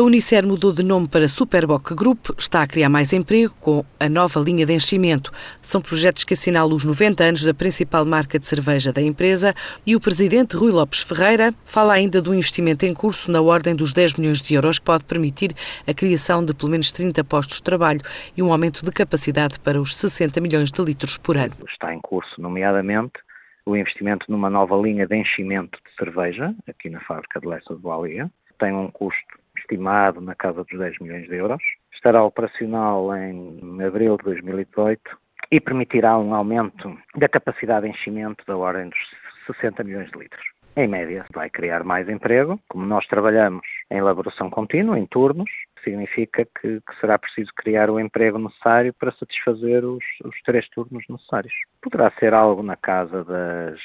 A Unicer mudou de nome para Superboc Group, está a criar mais emprego com a nova linha de enchimento. São projetos que assinalam os 90 anos da principal marca de cerveja da empresa e o presidente Rui Lopes Ferreira fala ainda do investimento em curso na ordem dos 10 milhões de euros que pode permitir a criação de pelo menos 30 postos de trabalho e um aumento de capacidade para os 60 milhões de litros por ano. Está em curso, nomeadamente, o investimento numa nova linha de enchimento de cerveja, aqui na fábrica de Lessa de Boalia. Tem um custo estimado na casa dos 10 milhões de euros. Estará operacional em abril de 2018 e permitirá um aumento da capacidade de enchimento da ordem dos 60 milhões de litros. Em média, vai criar mais emprego. Como nós trabalhamos em elaboração contínua, em turnos, significa que, que, será preciso criar o emprego necessário para satisfazer os, os três turnos necessários. Poderá ser algo na casa das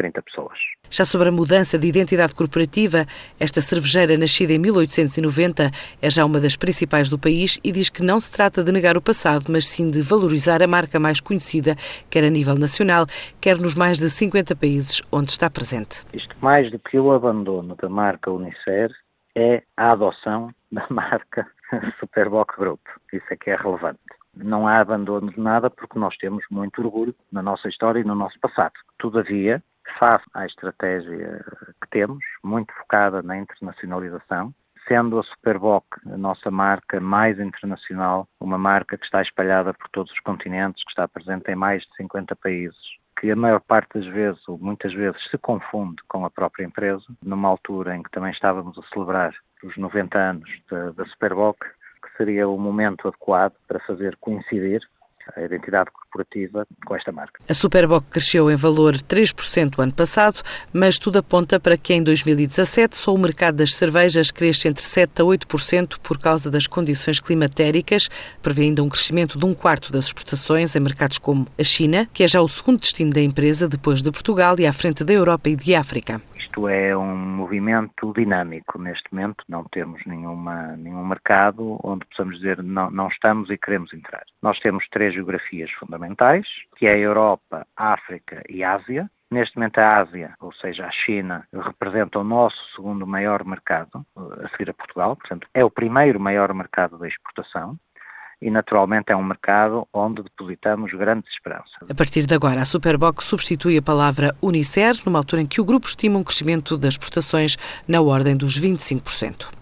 30 pessoas. Já sobre a mudança de identidade corporativa, esta cervejeira nascida em 1890 é já uma das principais do país e diz que não se trata de negar o passado, mas sim de valorizar a marca mais conhecida, quer a nível nacional, quer nos mais de 50 países onde está presente. Isto mais do que o abandono da marca Unicer é a adoção da marca Superboc Group. Isso é que é relevante. Não há abandono de nada porque nós temos muito orgulho na nossa história e no nosso passado. Todavia, face à estratégia que temos, muito focada na internacionalização, sendo a Superboc a nossa marca mais internacional, uma marca que está espalhada por todos os continentes, que está presente em mais de 50 países, que a maior parte das vezes, ou muitas vezes, se confunde com a própria empresa, numa altura em que também estávamos a celebrar os 90 anos da, da Superboc, que seria o momento adequado para fazer coincidir a identidade corporativa com esta marca. A Superboc cresceu em valor 3% o ano passado, mas tudo aponta para que em 2017 só o mercado das cervejas cresça entre 7% a 8% por causa das condições climatéricas. Prevê ainda um crescimento de um quarto das exportações em mercados como a China, que é já o segundo destino da empresa depois de Portugal e à frente da Europa e de África. Isto é um movimento dinâmico. Neste momento não temos nenhuma, nenhum mercado onde possamos dizer não, não estamos e queremos entrar. Nós temos três geografias fundamentais, que é a Europa, a África e a Ásia. Neste momento a Ásia, ou seja, a China, representa o nosso segundo maior mercado, a seguir a Portugal, portanto é o primeiro maior mercado da exportação e naturalmente é um mercado onde depositamos grandes esperanças. A partir de agora, a Superbox substitui a palavra Unicer, numa altura em que o grupo estima um crescimento das exportações na ordem dos 25%.